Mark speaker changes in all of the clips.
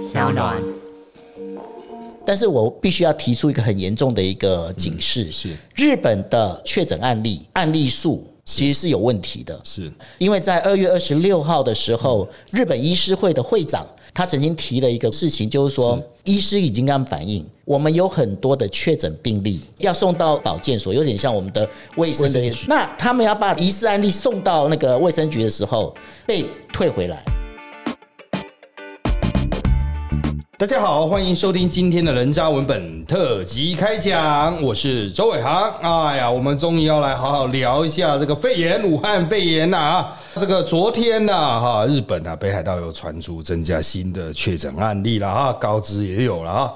Speaker 1: 小暖。
Speaker 2: 但是我必须要提出一个很严重的一个警示：
Speaker 3: 是
Speaker 2: 日本的确诊案例案例数其实是有问题的。
Speaker 3: 是
Speaker 2: 因为在二月二十六号的时候，日本医师会的会长他曾经提了一个事情，就是说医师已经跟他们反映，我们有很多的确诊病例要送到保健所，有点像我们的卫生局
Speaker 3: 卫生局。
Speaker 2: 那他们要把疑似案例送到那个卫生局的时候，被退回来。
Speaker 3: 大家好，欢迎收听今天的人渣文本特辑开讲，我是周伟航。哎呀，我们终于要来好好聊一下这个肺炎，武汉肺炎呐啊！这个昨天呐哈，日本啊北海道有传出增加新的确诊案例了啊，高知也有了啊。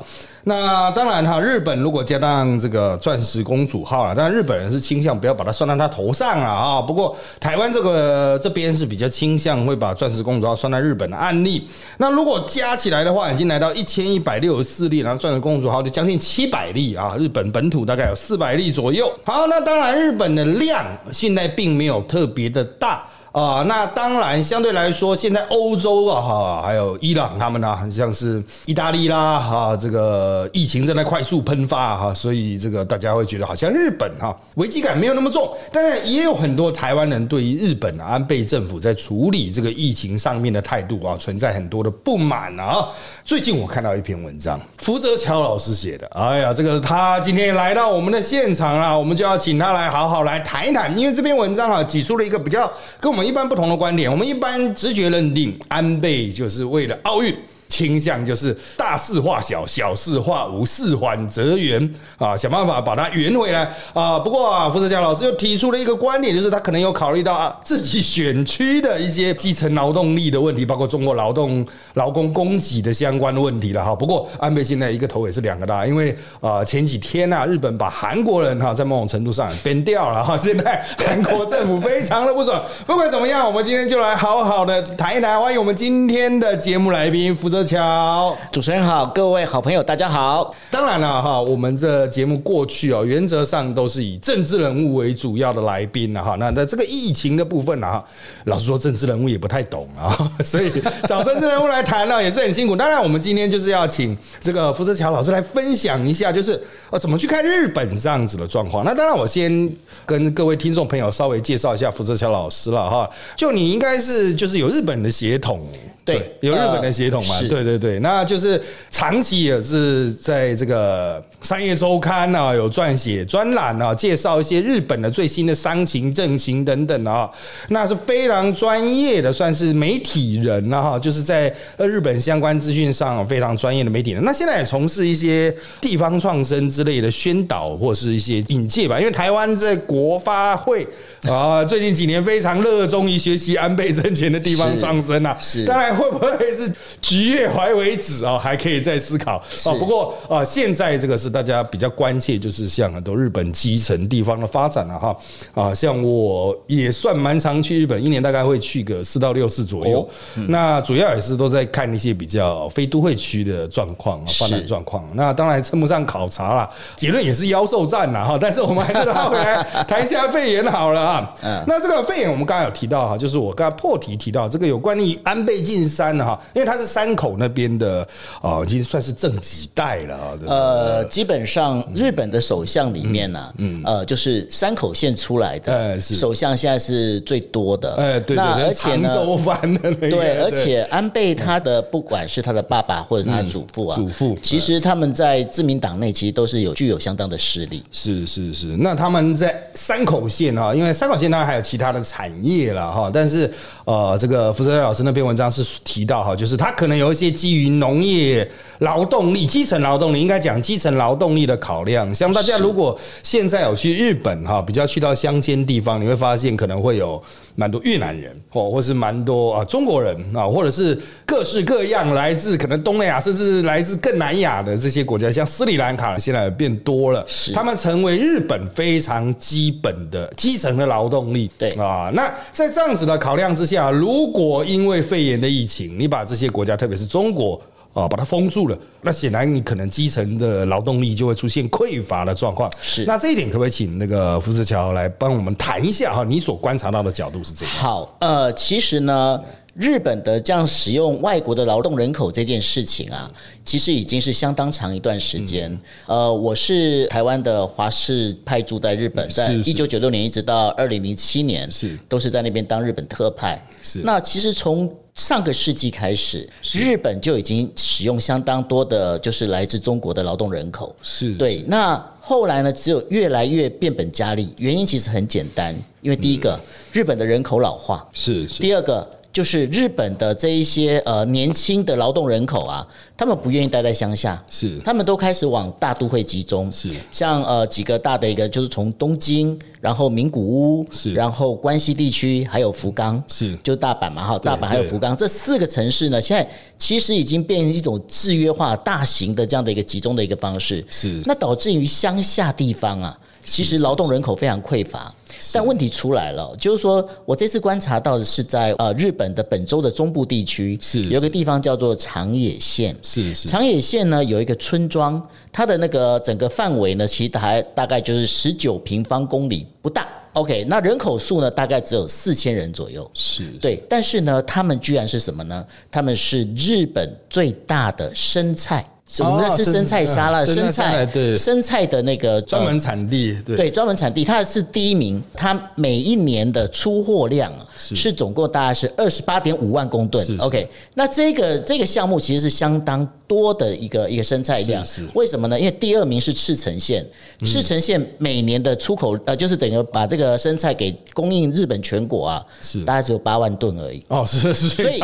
Speaker 3: 那当然哈，日本如果加上这个钻石公主号了，当然日本人是倾向不要把它算到他头上了啊。不过台湾这个这边是比较倾向会把钻石公主号算在日本的案例。那如果加起来的话，已经来到一千一百六十四例，然后钻石公主号就将近七百例啊。日本本土大概有四百例左右。好，那当然日本的量现在并没有特别的大。啊，那当然，相对来说，现在欧洲啊，哈，还有伊朗他们呢、很像是意大利啦，哈，这个疫情正在快速喷发哈，所以这个大家会觉得好像日本哈危机感没有那么重，当然也有很多台湾人对于日本啊安倍政府在处理这个疫情上面的态度啊，存在很多的不满啊。最近我看到一篇文章，福泽乔老师写的，哎呀，这个他今天来到我们的现场啊，我们就要请他来好好来谈一谈，因为这篇文章啊，举出了一个比较跟我们一般不同的观点。我们一般直觉认定安倍就是为了奥运。倾向就是大事化小，小事化无，事缓则圆啊，想办法把它圆回来啊。不过啊，福泽强老师又提出了一个观点，就是他可能有考虑到啊自己选区的一些基层劳动力的问题，包括中国劳动劳工供给的相关的问题了哈。不过安倍现在一个头也是两个大，因为啊前几天啊日本把韩国人哈在某种程度上编掉了哈，现在韩国政府非常的不爽。不管怎么样，我们今天就来好好的谈一谈，欢迎我们今天的节目来宾福泽。桥，
Speaker 2: 主持人好，各位好朋友大家好。
Speaker 3: 当然了哈，我们这节目过去哦，原则上都是以政治人物为主要的来宾了哈。那在这个疫情的部分呢，哈，老实说，政治人物也不太懂啊，所以找政治人物来谈呢也是很辛苦。当然，我们今天就是要请这个福泽桥老师来分享一下，就是呃怎么去看日本这样子的状况。那当然，我先跟各位听众朋友稍微介绍一下福泽桥老师了哈。就你应该是就是有日本的血统，
Speaker 2: 对，
Speaker 3: 有日本的血统嘛，对对对，那就是长期也是在这个商业周刊啊有撰写专栏啊，介绍一些日本的最新的商情、政情等等啊，那是非常专业的，算是媒体人了哈，就是在日本相关资讯上非常专业的媒体人。那现在也从事一些地方创生之类的宣导或是一些引介吧，因为台湾在国发会 啊，最近几年非常热衷于学习安倍政权的地方
Speaker 2: 是
Speaker 3: 创生啊，
Speaker 2: 是
Speaker 3: 当然会不会是菊月怀为止啊？还可以再思考啊。不过啊，现在这个是大家比较关切，就是像很多日本基层地方的发展了哈啊。像我也算蛮常去日本，一年大概会去个四到六次左右。
Speaker 2: 哦
Speaker 3: 那主要也是都在看一些比较非都会区的状况啊，发展状况。那当然称不上考察啦，结论也是妖兽战啦哈。但是我们还是拉回来 谈一下肺炎好了啊。
Speaker 2: 嗯。
Speaker 3: 那这个肺炎我们刚刚有提到哈，就是我刚才破题提到这个有关于安倍晋三的哈，因为他是山口那边的啊，已经算是正几代了啊。
Speaker 2: 呃，基本上日本的首相里面呢、呃，就是山口县出来的，首相现在是最多的。
Speaker 3: 哎，对对
Speaker 2: 那，而且呢，
Speaker 3: 常州藩的那个，
Speaker 2: 对，而且安倍他的不管是他的爸爸或者他的祖父啊，
Speaker 3: 祖父
Speaker 2: 其实他们在自民党内其实都是有具有相当的实力。
Speaker 3: 是是是，那他们在山口县哈，因为山口县当然还有其他的产业了哈，但是呃，这个福泽老师那篇文章是提到哈，就是他可能有一些基于农业劳动力、基层劳动力，应该讲基层劳动力的考量。像大家如果现在有去日本哈，比较去到乡间地方，你会发现可能会有蛮多越南人哦，或是蛮多啊中国人啊，或者是各式各样来自可能东南亚，甚至来自更南亚的这些国家，像斯里兰卡现在也变多了，他们成为日本非常基本的基层的劳动力。
Speaker 2: 对
Speaker 3: 啊，那在这样子的考量之下，如果因为肺炎的疫情，你把这些国家，特别是中国。啊，把它封住了，那显然你可能基层的劳动力就会出现匮乏的状况。
Speaker 2: 是
Speaker 3: 那这一点可不可以请那个福士桥来帮我们谈一下哈？你所观察到的角度是这样。
Speaker 2: 好，呃，其实呢，日本的这样使用外国的劳动人口这件事情啊，其实已经是相当长一段时间。
Speaker 3: 嗯。
Speaker 2: 呃，我是台湾的华氏派驻在日本，在一九九六年一直到二零零七年，
Speaker 3: 是。
Speaker 2: 都是在那边当日本特派。
Speaker 3: 是。
Speaker 2: 那其实从上个世纪开始，日本就已经使用相当多的，就是来自中国的劳动人口。
Speaker 3: 是
Speaker 2: 对，那后来呢，只有越来越变本加厉。原因其实很简单，因为第一个，日本的人口老化；
Speaker 3: 是是。
Speaker 2: 第二个，就是日本的这一些呃年轻的劳动人口啊，他们不愿意待在乡下，
Speaker 3: 是。
Speaker 2: 他们都开始往大都会集中。
Speaker 3: 是。
Speaker 2: 像呃几个大的一个，就是从东京，然后名古屋，
Speaker 3: 是。
Speaker 2: 然后关西地区，还有福冈，
Speaker 3: 是。
Speaker 2: 就大阪嘛哈，大阪还有福冈。这四个城市呢，现在其实已经变成一种制约化、大型的这样的一个集中的一个方式。
Speaker 3: 是。
Speaker 2: 那导致于乡下地方啊，其实劳动人口非常匮乏。但问题出来了，就是说我这次观察到的是在呃日本的本州的中部地区，
Speaker 3: 是
Speaker 2: 有一个地方叫做长野县。
Speaker 3: 是是
Speaker 2: 长野县呢有一个村庄，它的那个整个范围呢，其实还大概就是十九平方公里不大。OK，那人口数呢大概只有四千人左右。
Speaker 3: 是
Speaker 2: 对，但是呢，他们居然是什么呢？他们是日本最大的生菜，我们那是生菜沙拉，
Speaker 3: 哦生菜
Speaker 2: 菜
Speaker 3: 对。
Speaker 2: 生菜的那个
Speaker 3: 专门
Speaker 2: 呃
Speaker 3: 产地对。
Speaker 2: 对专门产地，它是第一名，它每一年的出货量啊是。总共大概是二十八点五万公吨 OK，那这个这个项目其实是相当多的一个一个生菜量。
Speaker 3: 是是，
Speaker 2: 为什么呢？因为第二名是赤城县，赤城县每年的出口呃就是等于把这个生菜给供应日本全国啊，
Speaker 3: 是。
Speaker 2: 大概只有八万吨而已。
Speaker 3: 哦是是
Speaker 2: 所以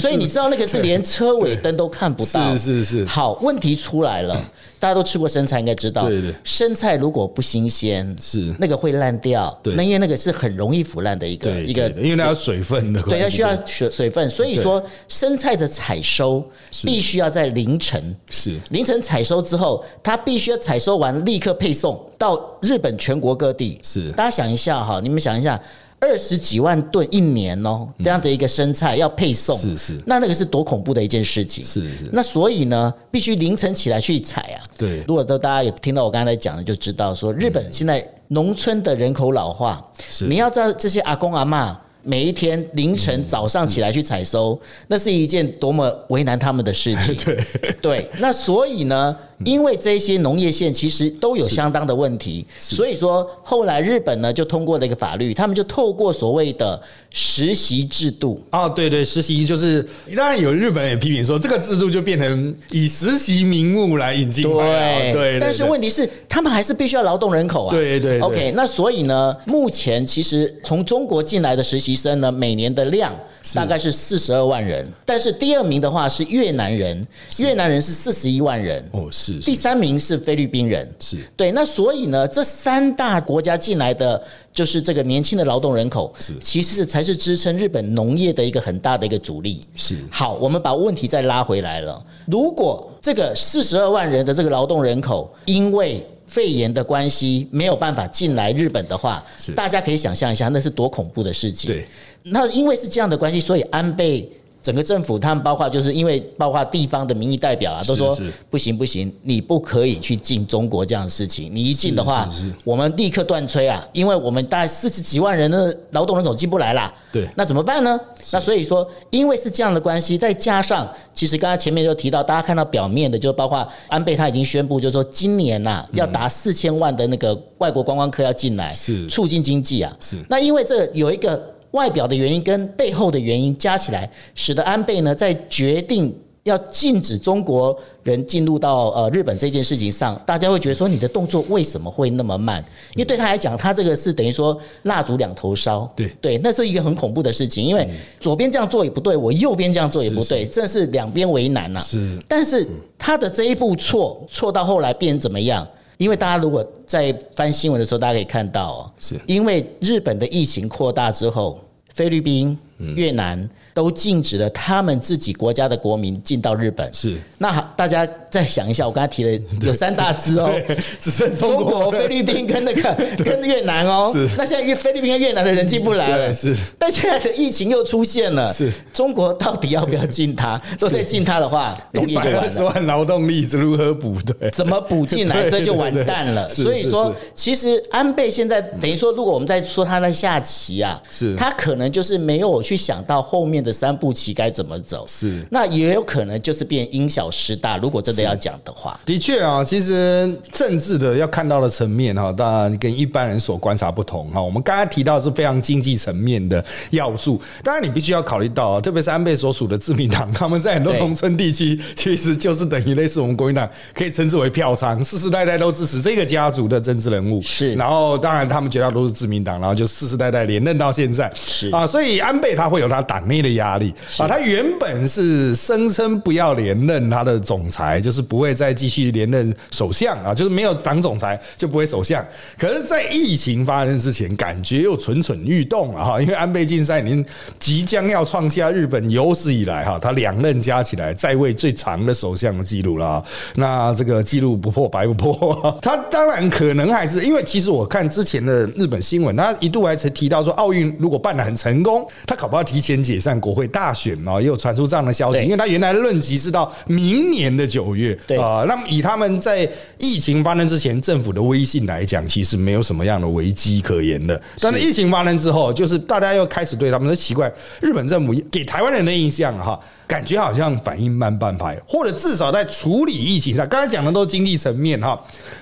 Speaker 2: 所以你知道那个是连车尾灯都看不到。
Speaker 3: 是是是。
Speaker 2: 好，问题出来了，大家都吃过生菜，应该知道，
Speaker 3: 对对
Speaker 2: 生菜如果不新鲜，
Speaker 3: 是。
Speaker 2: 那个会烂掉。
Speaker 3: 对。
Speaker 2: 那因为那个是很容易腐烂的一个
Speaker 3: 对
Speaker 2: 一个
Speaker 3: 因为它有水分的
Speaker 2: 对，它需要水水分，所以说生菜的采收必须要在凌晨。
Speaker 3: 是。
Speaker 2: 凌晨采收之后，它必须要采收完立刻配送到日本全国各地。
Speaker 3: 是。
Speaker 2: 大家想一下哈，你们想一下，二十几万吨一年哦，这样的一个生菜要配送，
Speaker 3: 是是
Speaker 2: 那那个是多恐怖的一件事情。
Speaker 3: 是是
Speaker 2: 那所以呢，必须凌晨起来去采啊。
Speaker 3: 对
Speaker 2: 如果都大家有听到我刚才讲的，就知道说日本现在农村的人口老化，你要知道这些阿公阿嬷。每一天凌晨早上起来去采收，那是一件多么为难他们的事情。
Speaker 3: 对
Speaker 2: 对，那所以呢，因为这些农业县其实都有相当的问题，所以说后来日本呢就通过了一个法律，他们就透过所谓的实习制度，
Speaker 3: 哦，对对，实习就是，当然有日本人也批评说，这个制度就变成以实习名目来引进
Speaker 2: 对。
Speaker 3: 对，
Speaker 2: 但是问题是，他们还是必须要劳动人口啊。
Speaker 3: 对对对。
Speaker 2: OK，那所以呢，目前其实从中国进来的实习生呢，每年的量大概是四十二万人，但是第二名的话是越南人，越南人是四十一万人。
Speaker 3: 哦是
Speaker 2: 第
Speaker 3: 是
Speaker 2: 三名是菲律宾人，
Speaker 3: 是
Speaker 2: 对，那所以呢，这三大国家进来的就是这个年轻的劳动人口，
Speaker 3: 是
Speaker 2: 其实才是支撑日本农业的一个很大的一个主力。
Speaker 3: 是
Speaker 2: 好，我们把问题再拉回来了。如果这个四十二万人的这个劳动人口，因为肺炎的关系没有办法进来日本的话，大家可以想象一下，那是多恐怖的事情。
Speaker 3: 对，
Speaker 2: 那因为是这样的关系，所以安倍。整个政府，他们包括就是因为包括地方的民意代表啊，都说不行不行，你不可以去进中国这样的事情。你一进的话我们立刻断吹啊，因为我们大概四十几万人的劳动人口进不来啦。
Speaker 3: 对
Speaker 2: 那怎么办呢？那所以说，因为是这样的关系，再加上其实刚才前面就提到，大家看到表面的，就包括安倍他已经宣布，就是说今年呐、要达四千万的那个外国观光客要进来，
Speaker 3: 是
Speaker 2: 促进经济啊。
Speaker 3: 是
Speaker 2: 那因为这有一个外表的原因跟背后的原因加起来，使得安倍呢在决定。要禁止中国人进入到呃日本这件事情上，大家会觉得说你的动作为什么会那么慢？因为对他来讲，他这个是等于说蜡烛两头烧。
Speaker 3: 对
Speaker 2: 对，那是一个很恐怖的事情，因为左边这样做也不对，我右边这样做也不对，这是两边为难呐、
Speaker 3: 是
Speaker 2: 但是他的这一步错错到后来变成怎么样？因为大家如果在翻新闻的时候，大家可以看到哦，
Speaker 3: 是。
Speaker 2: 因为日本的疫情扩大之后，菲律宾、
Speaker 3: 嗯。
Speaker 2: 越南都禁止了他们自己国家的国民进到日本。
Speaker 3: 是。
Speaker 2: 那好大家再想一下，我刚才提的有三大支哦，
Speaker 3: 只剩
Speaker 2: 中
Speaker 3: 中
Speaker 2: 国、菲律宾跟那个 跟越南哦。
Speaker 3: 是，
Speaker 2: 那现在越菲律宾跟越南的人进不来了，
Speaker 3: 是，
Speaker 2: 但现在的疫情又出现了，
Speaker 3: 是。
Speaker 2: 中国到底要不要进它？如果再禁它的话，农
Speaker 3: 一
Speaker 2: 业就完了。
Speaker 3: 十万劳动力是如何补对？
Speaker 2: 怎么补进来，这就完蛋了。所以说其实安倍现在等于说，如果我们在说他在下棋啊，
Speaker 3: 是。
Speaker 2: 他可能就是没有去想到后面面的三步棋该怎么走。
Speaker 3: 是
Speaker 2: 那也有可能就是变因小失大。如果真的要讲的话，
Speaker 3: 的确啊，其实政治的要看到的层面哈，当然跟一般人所观察不同哈。我们刚才提到是非常经济层面的要素，当然你必须要考虑到啊，特别是安倍所属的自民党，他们在很多农村地区其实就是等于类似我们国民党，可以称之为票仓，世世代代都支持这个家族的政治人物。
Speaker 2: 是，
Speaker 3: 然后当然他们绝大多数自民党，然后就世世代代连任到现在。
Speaker 2: 是
Speaker 3: 啊，所以安倍他会有他党内的压力啊，他原本是声称不要连任他的总裁，就是不会再继续连任首相啊，就是没有党总裁就不会首相。可是，在疫情发生之前，感觉又蠢蠢欲动了哈，因为安倍晋三已经即将要创下日本有史以来哈他两任加起来在位最长的首相的记录了。那这个记录不破白不破，他当然可能还是因为其实我看之前的日本新闻，他一度还曾提到说，奥运如果办得很成功，他考不好提前解散国会大选哦，也有传出这样的消息，因为他原来的任期是到明年的九月，
Speaker 2: 对
Speaker 3: 啊，那么以他们在疫情发生之前政府的威信来讲，其实没有什么样的危机可言的。但是疫情发生之后，就是大家又开始对他们说奇怪，日本政府给台湾人的印象哈。感觉好像反应慢半拍，或者至少在处理疫情上，刚才讲的都是经济层面哈，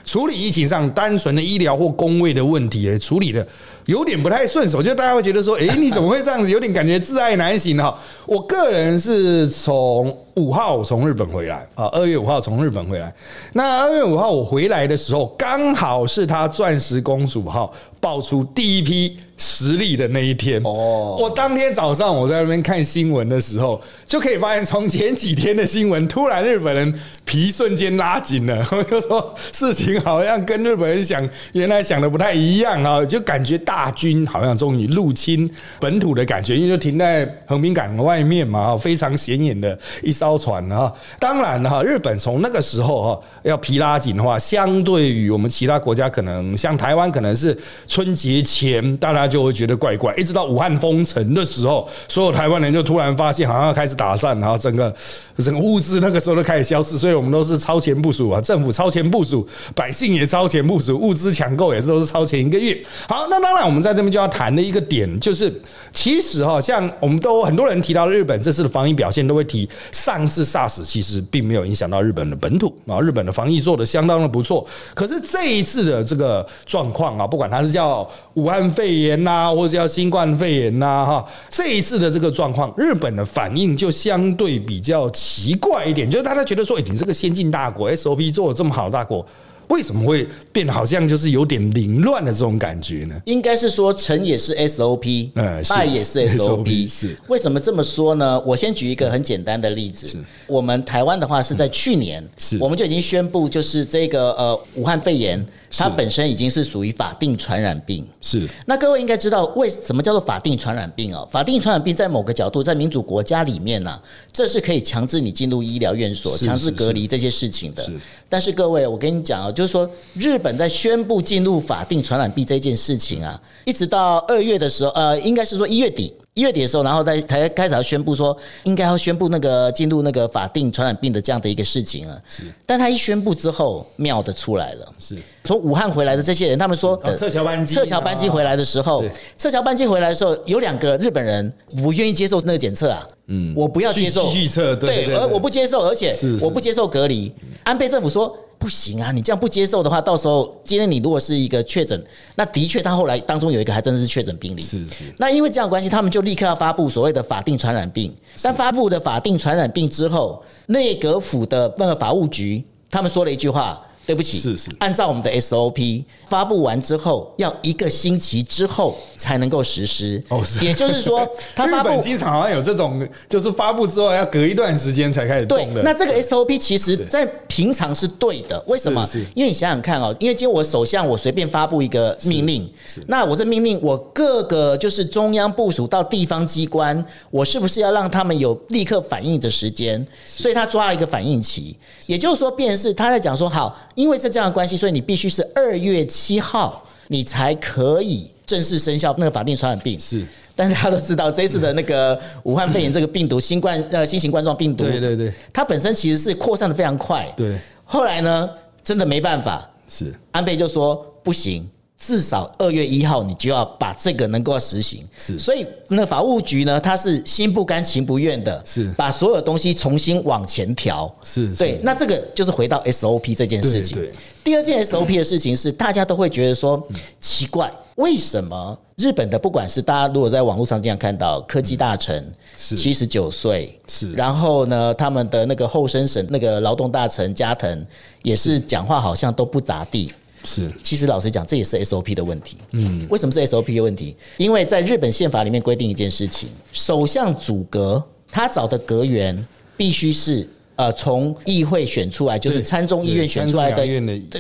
Speaker 3: 处理疫情上单纯的医疗或工位的问题，处理的有点不太顺手，就大家会觉得说，哎，你怎么会这样子？有点感觉自爱难行哈。我个人是从五号从日本回来啊，二月五号从日本回来。那二月五号我回来的时候，刚好是他钻石公主号爆出第一批实力的那一天。
Speaker 2: 哦
Speaker 3: 我当天早上我在那边看新闻的时候，就可以发现，从前几天的新闻，突然日本人皮瞬间拉紧了，我就说事情好像跟日本人想原来想的不太一样啊，就感觉大军好像终于入侵本土的感觉，因为就停在横滨港外面嘛，非常显眼的一艘船啊。当然哈，日本从那个时候哈要皮拉紧的话，相对于我们其他国家，可能像台湾可能是春节前大家就会觉得怪怪，一直到武汉封城的时候，所有台湾人就突然发现好像要开始打仗，然后整个整个物资那个时候都开始消失，所以我们都是超前部署啊，政府超前部署，百姓也超前部署，物资抢购也是都是超前一个月。好，那当然我们在这边就要谈的一个点就是，其实哈，像我们都很多人提到日本这次的防疫表现，都会提上次 SARS 其实并没有影响到日本的本土啊，日本的防疫做的相当的不错。可是这一次的这个状况啊，不管它是叫武汉肺炎呐、或者叫新冠肺炎呐、哈，这一次的这个状况，日本的反应就相对比较奇怪一点，就是大家觉得说，哎、你这个先进大国 SOP 做的这么好的大国。为什么会变得好像就是有点凌乱的这种感觉呢？
Speaker 2: 应该是说成也是 SOP，
Speaker 3: 嗯
Speaker 2: 败也是
Speaker 3: SOP。是
Speaker 2: 为什么这么说呢？我先举一个很简单的例子。我们台湾的话是在去年，
Speaker 3: 是
Speaker 2: 我们就已经宣布，就是这个呃武汉肺炎，它本身已经是属于法定传染病。
Speaker 3: 是
Speaker 2: 那各位应该知道，为什么叫做法定传染病哦？法定传染病在某个角度，在民主国家里面呢、这是可以强制你进入医疗院所、强制隔离这些事情的
Speaker 3: 是。
Speaker 2: 但是各位，我跟你讲啊，就是说日本在宣布进入法定传染病这件事情啊，一直到二月的时候，呃，应该是说一月底。一月底的时候，然后在才开始要宣布说，应该要宣布那个进入那个法定传染病的这样的一个事情啊。但他一宣布之后，妙的出来了。
Speaker 3: 是
Speaker 2: 从武汉回来的这些人，他们说
Speaker 3: 哦撤侨班机
Speaker 2: 撤侨班机回来的时候，撤侨班机回来的时候，有两个日本人不愿意接受那个检测啊。嗯，我不要接受
Speaker 3: 拒拒测对
Speaker 2: 而我不接受，而且
Speaker 3: 是是
Speaker 2: 我不接受隔离。安倍政府说不行啊，你这样不接受的话，到时候今天你如果是一个确诊，那的确他后来当中有一个还真的是确诊病例。
Speaker 3: 是是
Speaker 2: 那因为这样关系，他们就立刻要发布所谓的法定传染病。但发布的法定传染病之后，内阁府的那个法务局他们说了一句话。对不起，
Speaker 3: 是是。
Speaker 2: 按照我们的 SOP 发布完之后，要一个星期之后才能够实施。
Speaker 3: 哦是。
Speaker 2: 也就是说，他发布
Speaker 3: 机场好像有这种，就是发布之后要隔一段时间才开始
Speaker 2: 对
Speaker 3: 动的。，
Speaker 2: 那这个 SOP 其实在平常是对的，为什么？因为你想想看哦，因为今天我首相我随便发布一个命令，那我这命令我各个就是中央部署到地方机关，我是不是要让他们有立刻反应的时间？所以他抓了一个反应期，也就是说，便是他在讲说，好，因为是这样的关系，所以你必须是二月七号你才可以正式生效那个法定传染病。
Speaker 3: 是，
Speaker 2: 但是大家都知道，这一次的那个武汉肺炎这个病毒，新冠呃新型冠状病毒，
Speaker 3: 对对对，
Speaker 2: 它本身其实是扩散的非常快。
Speaker 3: 对，
Speaker 2: 后来呢，真的没办法，
Speaker 3: 是。
Speaker 2: 安倍就说不行，至少二月一号你就要把这个能够实行。
Speaker 3: 是。
Speaker 2: 所以那法务局呢，他是心不甘情不愿的，
Speaker 3: 是。
Speaker 2: 把所有东西重新往前调。
Speaker 3: 是
Speaker 2: 对，那这个就是回到 SOP 这件事情。第二件 SOP 的事情是，大家都会觉得说奇怪，为什么日本的不管是大家如果在网络上经常看到科技大臣
Speaker 3: 是。
Speaker 2: 七十九岁，
Speaker 3: 是。
Speaker 2: 然后呢，他们的那个后生省那个劳动大臣加藤也是。讲话好像都不咋地。
Speaker 3: 是
Speaker 2: 其实老实讲，这也是 SOP 的问题。嗯，为什么是 SOP 的问题？因为在日本宪法里面规定一件事情，首相组阁他找的阁员必须是。呃，从议会选出来，就是
Speaker 3: 对
Speaker 2: 参众议院选出来的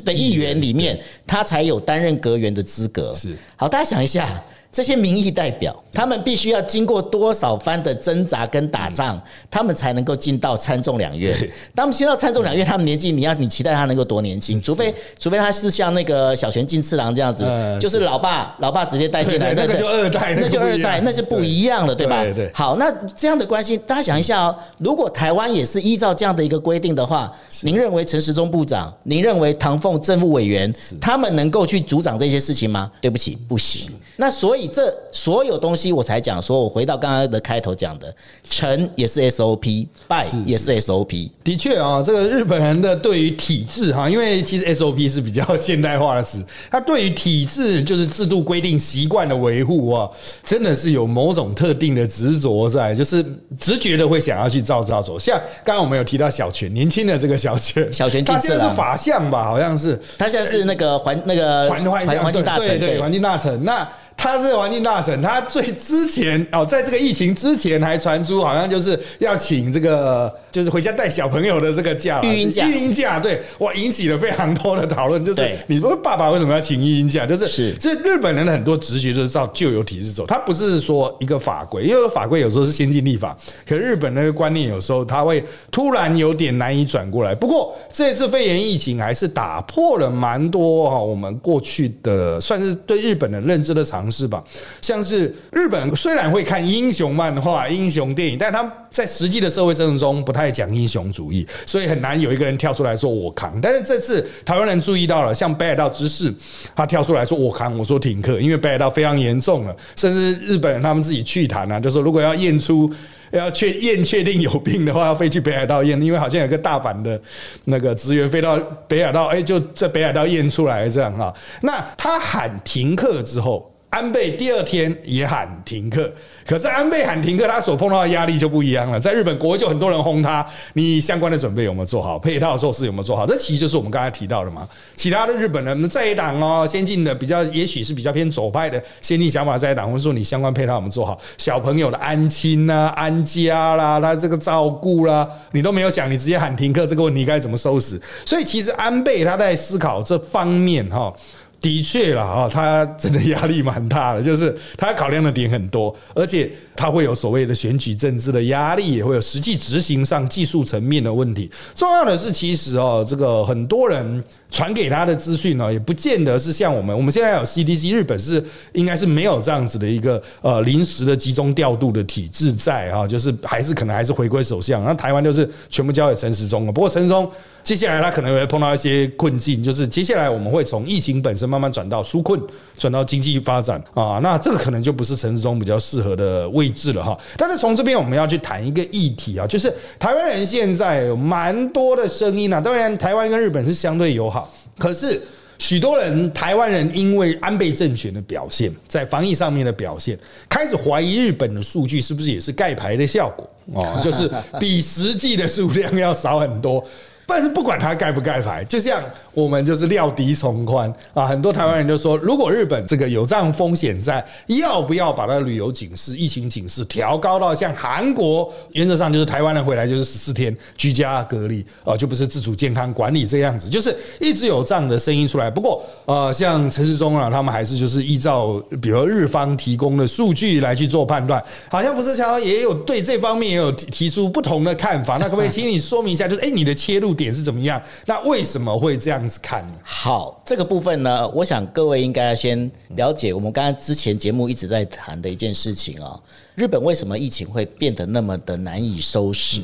Speaker 3: 的
Speaker 2: 议员里面，他才有担任阁员的资格。
Speaker 3: 是
Speaker 2: 好，大家想一下，这些民意代表，他们必须要经过多少番的挣扎跟打仗，他们才能够进到参众两院。当他们进到参众两院，他们年纪，你要你期待他能够多年轻？除非除非他是像那个小泉进次郎这样子，
Speaker 3: 呃
Speaker 2: 就是老爸老爸直接带进来，
Speaker 3: 对对那就二代那
Speaker 2: 就二代，那是不一样的，对吧？好，那这样的关系，大家想一下哦，如果台湾也是依照这样的一个规定的话，您认为陈时中部长，您认为唐凤政务委员，他们能够去主掌这些事情吗？对不起，不行。那所以这所有东西，我才讲说，我回到刚刚的开头讲的，成也是 SOP，败也是 SOP。
Speaker 3: 的确啊、这个日本人的对于体制哈，因为其实 SOP 是比较现代化的词，他对于体制就是制度规定习惯的维护啊，真的是有某种特定的执着在，就是直觉的会想要去照照走。像刚刚我们有提到小泉，年轻的这个小泉，
Speaker 2: 小泉进
Speaker 3: 他现在是法相吧，好像是
Speaker 2: 他现在是那个环那个
Speaker 3: 环环
Speaker 2: 环境大臣，
Speaker 3: 对对环境大臣。那他是环境大臣，他最之前哦，在这个疫情之前还传出好像就是要请这个就是回家带小朋友的这个假
Speaker 2: 育婴假
Speaker 3: 育婴假对哇，引起了非常多的讨论。就是你说爸爸为什么要请育婴假？就是
Speaker 2: 是
Speaker 3: 所以日本人的很多直觉就是照旧有体制走，他不是说一个法规，因为法规有时候是先进立法，可日本那个观念有时候他会突然有点难以转过来。不过这次肺炎疫情还是打破了蛮多哈我们过去的算是对日本的认知的尝试吧，像是日本虽然会看英雄漫画、英雄电影，但他们在实际的社会生活中不太讲英雄主义，所以很难有一个人跳出来说我扛。但是这次台湾人注意到了，像北海道知事，他跳出来说我扛，我说停课，因为北海道非常严重了，甚至日本人他们自己去谈啊，就说如果要验出。要确验确定有病的话，要飞去北海道验，因为好像有个大阪的那个职员飞到北海道，哎，就在北海道验出来这样哈。那他喊停课之后，安倍第二天也喊停课，可是安倍喊停课，他所碰到的压力就不一样了。在日本国就很多人轰他，你相关的准备有没有做好？配套措施有没有做好？这其实就是我们刚才提到的嘛。其他的日本人在一党哦，先进的比较，也许是比较偏左派的先进想法在一党，或者说你相关配套我们做好，小朋友的安亲啦、安家啦，他这个照顾啦，你都没有想，你直接喊停课这个问题该怎么收拾？所以其实安倍他在思考这方面哈。的确啦，啊，他真的压力蛮大的，就是他考量的点很多，而且他会有所谓的选举政治的压力，也会有实际执行上技术层面的问题。重要的是，其实哦，这个很多人传给他的资讯呢，也不见得是像我们，我们现在有 CDC，日本是应该是没有这样子的一个呃临时的集中调度的体制在啊，就是还是可能还是回归首相，那台湾就是全部交给陈时中了。不过陈时中。接下来他可能会碰到一些困境，就是接下来我们会从疫情本身慢慢转到纾困，转到经济发展啊，那这个可能就不是陈时中比较适合的位置了哈。但是从这边我们要去谈一个议题啊，就是台湾人现在有蛮多的声音啊，当然台湾跟日本是相对友好，可是。许多人，台湾人因为安倍政权的表现，在防疫上面的表现，开始怀疑日本的数据是不是也是盖牌的效果哦，就是比实际的数量要少很多。但是不管它盖不盖牌，就像我们就是料敌从宽啊，很多台湾人就说，如果日本这个有这样风险在，要不要把它旅游警示、疫情警示调高到像韩国，原则上就是台湾人回来就是十四天居家隔离啊，就不是自主健康管理这样子，就是一直有这样的声音出来。不过呃，像陈世忠啊，他们还是就是依照比如日方提供的数据来去做判断，好像福泽桥也有对这方面也有提提出不同的看法，那可不可以请你说明一下，就是哎、你的切入点是怎么样？那为什么会这样子看呢？
Speaker 2: 好，这个部分呢，我想各位应该要先了解我们刚才之前节目一直在谈的一件事情啊、日本为什么疫情会变得那么的难以收拾？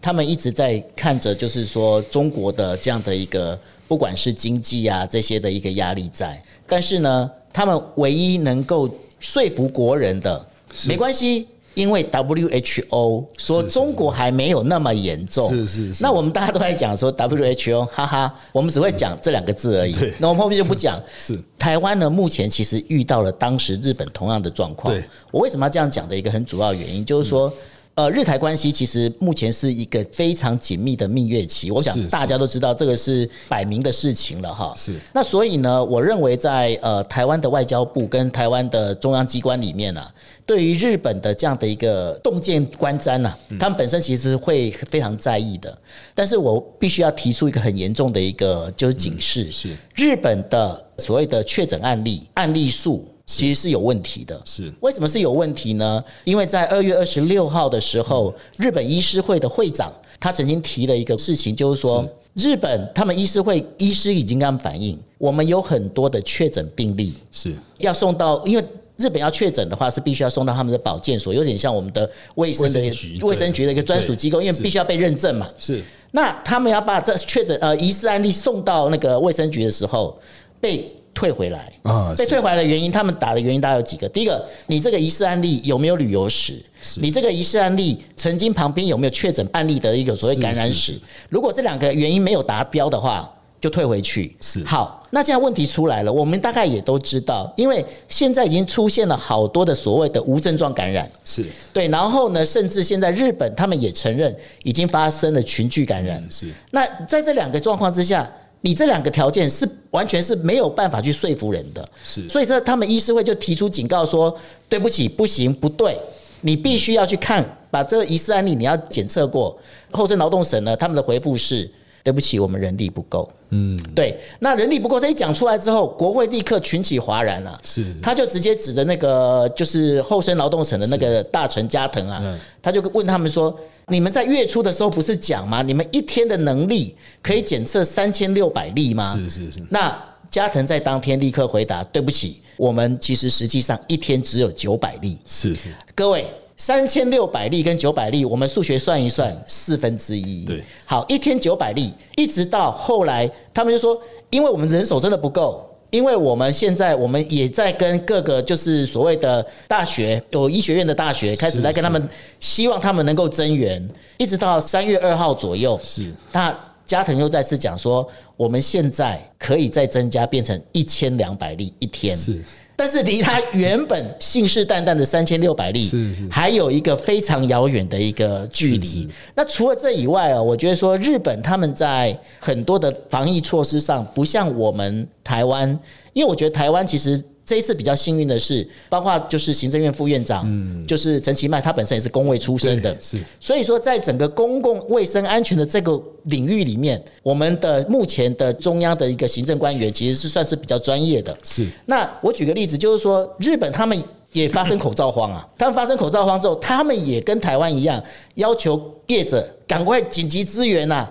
Speaker 2: 他们一直在看着，就是说中国的这样的一个，不管是经济啊这些的一个压力在，但是呢，他们唯一能够说服国人的，没关系。因为 WHO 说中国还没有那么严重，
Speaker 3: 是是是。
Speaker 2: 那我们大家都在讲说 WHO，哈哈，我们只会讲这两个字而已。那我们后面就不讲。
Speaker 3: 是
Speaker 2: 台湾呢，目前其实遇到了当时日本同样的状况。
Speaker 3: 对，
Speaker 2: 我为什么要这样讲的一个很主要原因，就是说。呃，日台关系其实目前是一个非常紧密的蜜月期，我想大家都知道这个是摆明的事情了哈。
Speaker 3: 是。
Speaker 2: 那所以呢，我认为在呃台湾的外交部跟台湾的中央机关里面呢，对于日本的这样的一个洞见观瞻呐，他们本身其实会非常在意的。但是我必须要提出一个很严重的一个就是警示，
Speaker 3: 是
Speaker 2: 日本的所谓的确诊案例案例数。其实是有问题的，
Speaker 3: 是。
Speaker 2: 为什么是有问题呢？因为在二月二十六号的时候，日本医师会的会长他曾经提了一个事情，就是说日本他们医师会医师已经跟他们反映，我们有很多的确诊病例
Speaker 3: 是。
Speaker 2: 要送到，因为日本要确诊的话是必须要送到他们的保健所，有点像我们的卫生的卫生局的一个专属机构，因为必须要被认证嘛。
Speaker 3: 是。
Speaker 2: 那他们要把这确诊呃疑似案例送到那个卫生局的时候被。退回来啊！被退回来的原因，他们打的原因大概有几个。第一个，你这个疑似案例有没有旅游史？你这个疑似案例曾经旁边有没有确诊案例的一个所谓感染史？如果这两个原因没有达标的话，就退回去。
Speaker 3: 是
Speaker 2: 好，那现在问题出来了，我们大概也都知道，因为现在已经出现了好多的所谓的无症状感染。
Speaker 3: 是
Speaker 2: 对，然后呢，甚至现在日本他们也承认已经发生了群聚感染。
Speaker 3: 是
Speaker 2: 那在这两个状况之下。你这两个条件是完全是没有办法去说服人的，
Speaker 3: 是，
Speaker 2: 所以说他们医师会就提出警告说，对不起，不行，不对，你必须要去看，把这个疑似案例你要检测过。厚生劳动省呢，他们的回复是，对不起，我们人力不够。嗯，对，那人力不够，这一讲出来之后，国会立刻群起哗然了，
Speaker 3: 是，
Speaker 2: 他就直接指着那个就是厚生劳动省的那个大臣加藤啊，他就问他们说。你们在月初的时候不是讲吗？你们一天的能力可以检测三千六百例吗？
Speaker 3: 是是是。
Speaker 2: 那加藤在当天立刻回答：对不起，我们其实实际上一天只有九百例。
Speaker 3: 是是。
Speaker 2: 各位，三千六百例跟九百例，我们数学算一算，四分之一。
Speaker 3: 对。
Speaker 2: 好，一天九百例，一直到后来，他们就说，因为我们人手真的不够。因为我们现在我们也在跟各个就是所谓的大学有医学院的大学开始在跟他们，希望他们能够增援，一直到三月二号左右。
Speaker 3: 是，
Speaker 2: 那加藤又再次讲说，我们现在可以再增加变成一千两百例一天。
Speaker 3: 是。
Speaker 2: 但是离他原本信誓旦旦的三千六百例，还有一个非常遥远的一个距离。那除了这以外啊，我觉得说日本他们在很多的防疫措施上，不像我们台湾，因为我觉得台湾其实。这一次比较幸运的是，包括就是行政院副院长，就是陈其迈，他本身也是公卫出身的，
Speaker 3: 是。
Speaker 2: 所以说，在整个公共卫生安全的这个领域里面，我们的目前的中央的一个行政官员其实是算是比较专业的。
Speaker 3: 是。
Speaker 2: 那我举个例子，就是说日本他们也发生口罩荒啊，他们发生口罩荒之后，他们也跟台湾一样，要求业者赶快紧急支援呐，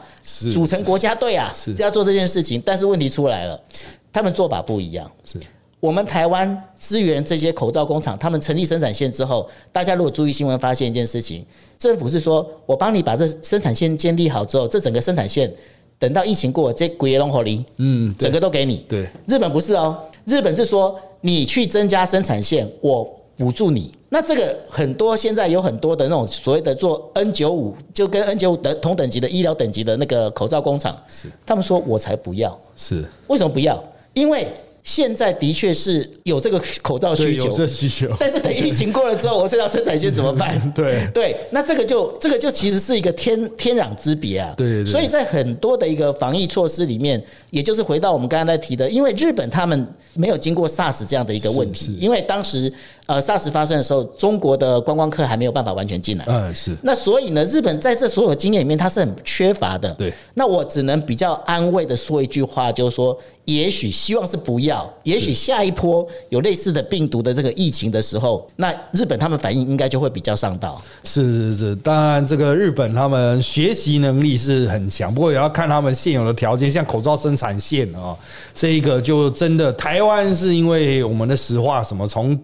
Speaker 2: 组成国家队啊，是要做这件事情。但是问题出来了，他们做法不一样。
Speaker 3: 是。
Speaker 2: 我们台湾支援这些口罩工厂，他们成立生产线之后，大家如果注意新闻，发现一件事情，政府是说我帮你把这生产线建立好之后，这整个生产线等到疫情过，这鬼龙火力，嗯，整个都给你。
Speaker 3: 对，
Speaker 2: 日本不是哦，日本是说你去增加生产线，我补助你。那这个很多现在有很多的那种所谓的做 N 九五，就跟 N 九五等同等级的医疗等级的那个口罩工厂，
Speaker 3: 是
Speaker 2: 他们说我才不要，
Speaker 3: 是
Speaker 2: 为什么不要？因为现在的确是有这个口罩需求，
Speaker 3: 有这需求。
Speaker 2: 但是等疫情过了之后，我这条生产线怎么办？
Speaker 3: 对
Speaker 2: 对，那这个就这个就其实是一个天天壤之别啊。
Speaker 3: 对对。
Speaker 2: 所以在很多的一个防疫措施里面，也就是回到我们刚刚在提的，因为日本他们没有经过 SARS 这样的一个问题，因为当时呃 SARS 发生的时候，中国的观光客还没有办法完全进来。
Speaker 3: 嗯，是。
Speaker 2: 那所以呢，日本在这所有经验里面，它是很缺乏的。
Speaker 3: 对。
Speaker 2: 那我只能比较安慰的说一句话，就是说。也许希望是不要，也许下一波有类似的病毒的这个疫情的时候，那日本他们反应应该就会比较上道。
Speaker 3: 是是是，当然这个日本他们学习能力是很强，不过也要看他们现有的条件，像口罩生产线啊，这一个就真的台湾是因为我们的石化，什么从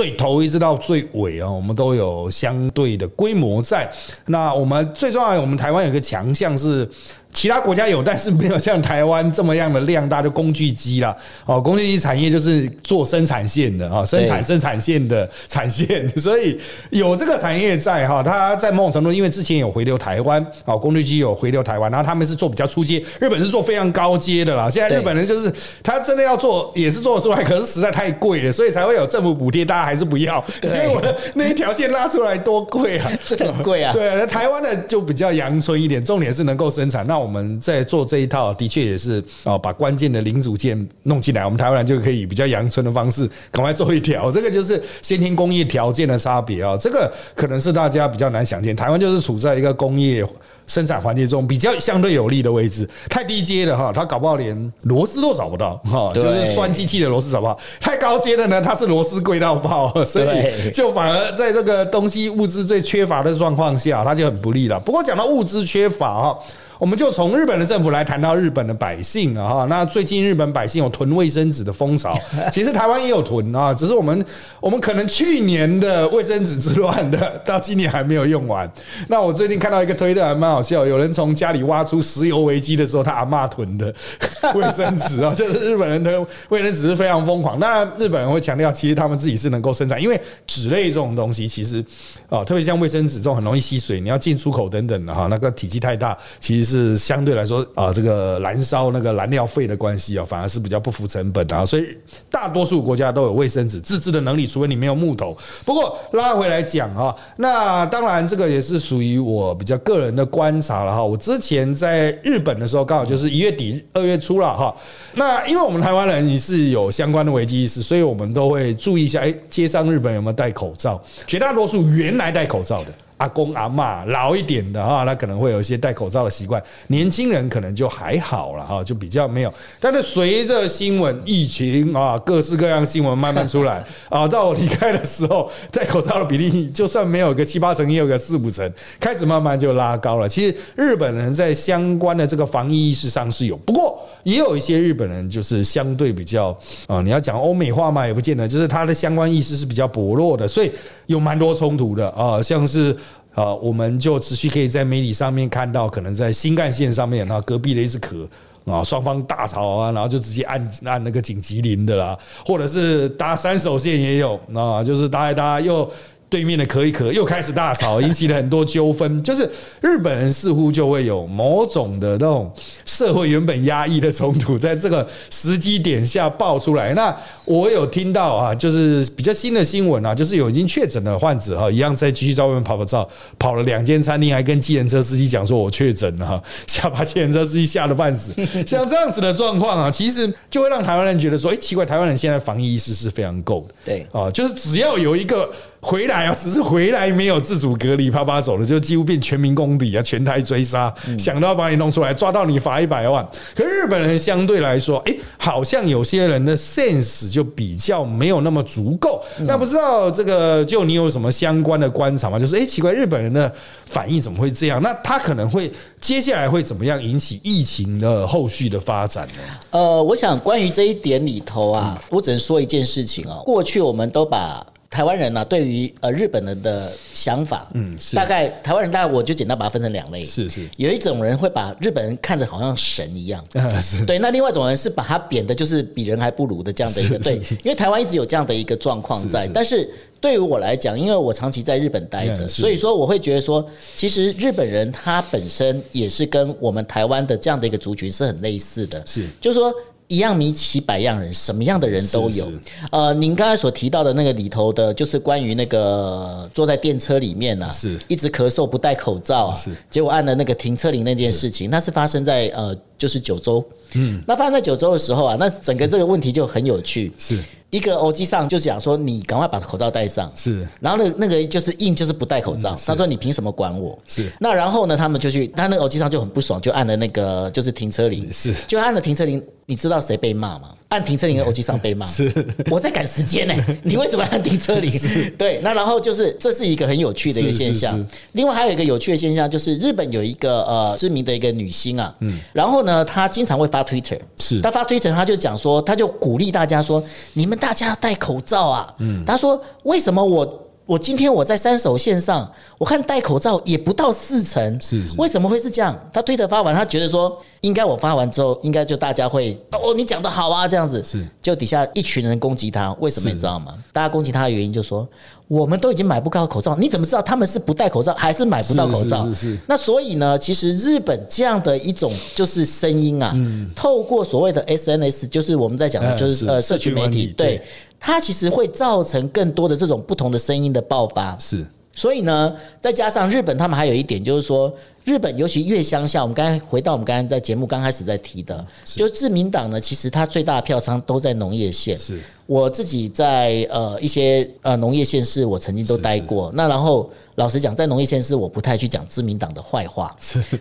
Speaker 3: 最头一直到最尾啊，我们都有相对的规模在。那我们最重要，我们台湾有个强项是。其他国家有，但是没有像台湾这么样的量大的工具机啦。哦，工具机产业就是做生产线的啊，生产生产线的产线，所以有这个产业在哈，它在某种程度，因为之前有回流台湾，哦，工具机有回流台湾，然后他们是做比较出阶，日本是做非常高阶的啦。现在日本人就是他真的要做，也是做得出来，可是实在太贵了，所以才会有政府补贴，大家还是不要，因为我的那一条线拉出来多贵啊，
Speaker 2: 真的很贵啊。
Speaker 3: 对，那台湾的就比较阳春一点，重点是能够生产。那我们在做这一套，的确也是啊，把关键的零组件弄进来，我们台湾人就可以以比较阳春的方式赶快做一条。这个就是先天工业条件的差别啊，这个可能是大家比较难想见。台湾就是处在一个工业。生产环境中比较相对有利的位置，太低阶的哈，它搞不好连螺丝都找不到哈，就是酸机器的螺丝找不到。太高阶的呢，它是螺丝贵到爆，所以就反而在这个东西物资最缺乏的状况下，它就很不利了。不过讲到物资缺乏哈。我们就从日本的政府来谈到日本的百姓啊哈，那最近日本百姓有囤卫生纸的风潮，其实台湾也有囤啊，只是我们我们可能去年的卫生纸之乱的，到今年还没有用完。那我最近看到一个推特还蛮好笑，有人从家里挖出石油危机的时候他阿嬷囤的 卫生纸啊，就是日本人的卫生纸是非常疯狂。那日本人会强调，其实他们自己是能够生产，因为纸类这种东西其实啊，特别像卫生纸这种很容易吸水，你要进出口等等的哈，那个体积太大，其实是相对来说啊，这个燃烧那个燃料费的关系啊，反而是比较不符成本啊，所以大多数国家都有卫生纸自制的能力，除非你没有木头。不过拉回来讲啊，那当然这个也是属于我比较个人的观察了哈。我之前在日本的时候，刚好就是一月底二月初了哈。那因为我们台湾人也是有相关的危机意识，所以我们都会注意一下，哎，街上日本有没有戴口罩？绝大多数原来戴口罩的。阿公阿嬷老一点的哈，他可能会有一些戴口罩的习惯，年轻人可能就还好了哈，就比较没有。但是随着新闻、疫情啊，各式各样新闻慢慢出来 啊，到我离开的时候，戴口罩的比例就算没有个七八成，也有个四五成，开始慢慢就拉高了。其实日本人在相关的这个防疫意识上是有，不过也有一些日本人就是相对比较啊，你要讲欧美化嘛，也不见得，就是他的相关意识是比较薄弱的，所以有蛮多冲突的啊，像是。啊，我们就持续可以在媒体上面看到，可能在新干线上面，然后隔壁的一只壳啊，双方大吵啊，然后就直接按按那个紧急铃的啦，或者是搭三手线也有啊，就是搭一搭又。对面的可一可，又开始大吵，引起了很多纠纷。就是日本人似乎就会有某种的那种社会原本压抑的冲突，在这个时机点下爆出来。那我有听到啊，就是比较新的新闻啊，就是有已经确诊的患者哈，一样在继续在外面跑跑照，跑了两间餐厅，还跟计程车司机讲说我确诊了哈，吓把计程车司机吓得半死。像这样子的状况啊，其实就会让台湾人觉得说，哎，奇怪，台湾人现在防疫意识是非常够的。
Speaker 2: 对
Speaker 3: 啊，就是只要有一个回来啊，只是回来没有自主隔离，啪啪走了，就几乎变全民公敌啊，全台追杀，想到把你弄出来，抓到你罚一百万。可日本人相对来说，哎，好像有些人的 sense 就比较没有那么足够。那不知道这个，就你有什么相关的观察吗？就是哎，奇怪，日本人的反应怎么会这样？那他可能会接下来会怎么样引起疫情的后续的发展呢？
Speaker 2: 呃，我想关于这一点里头啊，我只能说一件事情哦。过去我们都把台湾人呢、对于呃日本人的想法，
Speaker 3: 嗯是。
Speaker 2: 大概台湾人大概我就简单把它分成两类，
Speaker 3: 是是。
Speaker 2: 有一种人会把日本人看着好像神一样，
Speaker 3: 啊，是。
Speaker 2: 对，那另外一种人是把他贬的，就是比人还不如的这样的一个对，因为台湾一直有这样的一个状况在，
Speaker 3: 是是。
Speaker 2: 但是对于我来讲，因为我长期在日本待着，
Speaker 3: 嗯
Speaker 2: 所以说我会觉得说，其实日本人他本身也是跟我们台湾的这样的一个族群是很类似的，
Speaker 3: 是。
Speaker 2: 就是说。一样米奇百样人，什么样的人都有。
Speaker 3: 是是
Speaker 2: 呃，您刚才所提到的那个里头的，就是关于那个坐在电车里面啊，
Speaker 3: 是
Speaker 2: 一直咳嗽不戴口罩啊，
Speaker 3: 是
Speaker 2: 结果按了那个停车铃那件事情，那是发生在呃，就是九州。嗯，那发生在九州的时候啊，那整个这个问题就很有趣。
Speaker 3: 是
Speaker 2: 一个欧机上就讲说，你赶快把口罩戴上。
Speaker 3: 是
Speaker 2: 然后那那个就是硬就是不戴口罩，他说你凭什么管我？
Speaker 3: 是
Speaker 2: 那然后呢，他们就去，他那个欧机上就很不爽，就按了那个就是停车铃，
Speaker 3: 是
Speaker 2: 就按了停车铃。你知道谁被骂吗？按停车铃的耳机上被骂，
Speaker 3: 是。
Speaker 2: 我在赶时间呢、你为什么要按停车铃？对，那然后就是这是一个很有趣的一个现象。另外还有一个有趣的现象，就是日本有一个呃知名的一个女星啊，嗯，然后呢，她经常会发 Twitter，
Speaker 3: 是。
Speaker 2: 她发 Twitter，她就讲说，她就鼓励大家说，你们大家要戴口罩啊，嗯，她说为什么我。我今天我在三手线上，我看戴口罩也不到四成，
Speaker 3: 是是。
Speaker 2: 为什么会是这样？他推特发完，他觉得说应该我发完之后，应该就大家会哦，你讲的好啊，这样子。
Speaker 3: 是。
Speaker 2: 就底下一群人攻击他，为什么你知道吗？大家攻击他的原因就说我们都已经买不到口罩，你怎么知道他们是不戴口罩还是买不到口罩？
Speaker 3: 是是是是。
Speaker 2: 那所以呢，其实日本这样的一种就是声音啊，透过所谓的 SNS，就是我们在讲的
Speaker 3: 嗯
Speaker 2: 就是呃
Speaker 3: 社
Speaker 2: 区媒体对它其实会造成更多的这种不同的声音的爆发。
Speaker 3: 是
Speaker 2: 所以呢，再加上日本，他们还有一点就是说，日本尤其越乡下，我们刚才回到我们刚才在节目刚开始在提的，就是自民党呢，其实它最大的票仓都在农业县。
Speaker 3: 是。
Speaker 2: 我自己在呃一些呃农业县市，我曾经都待过。那然后老实讲，在农业县市，我不太去讲自民党的坏话，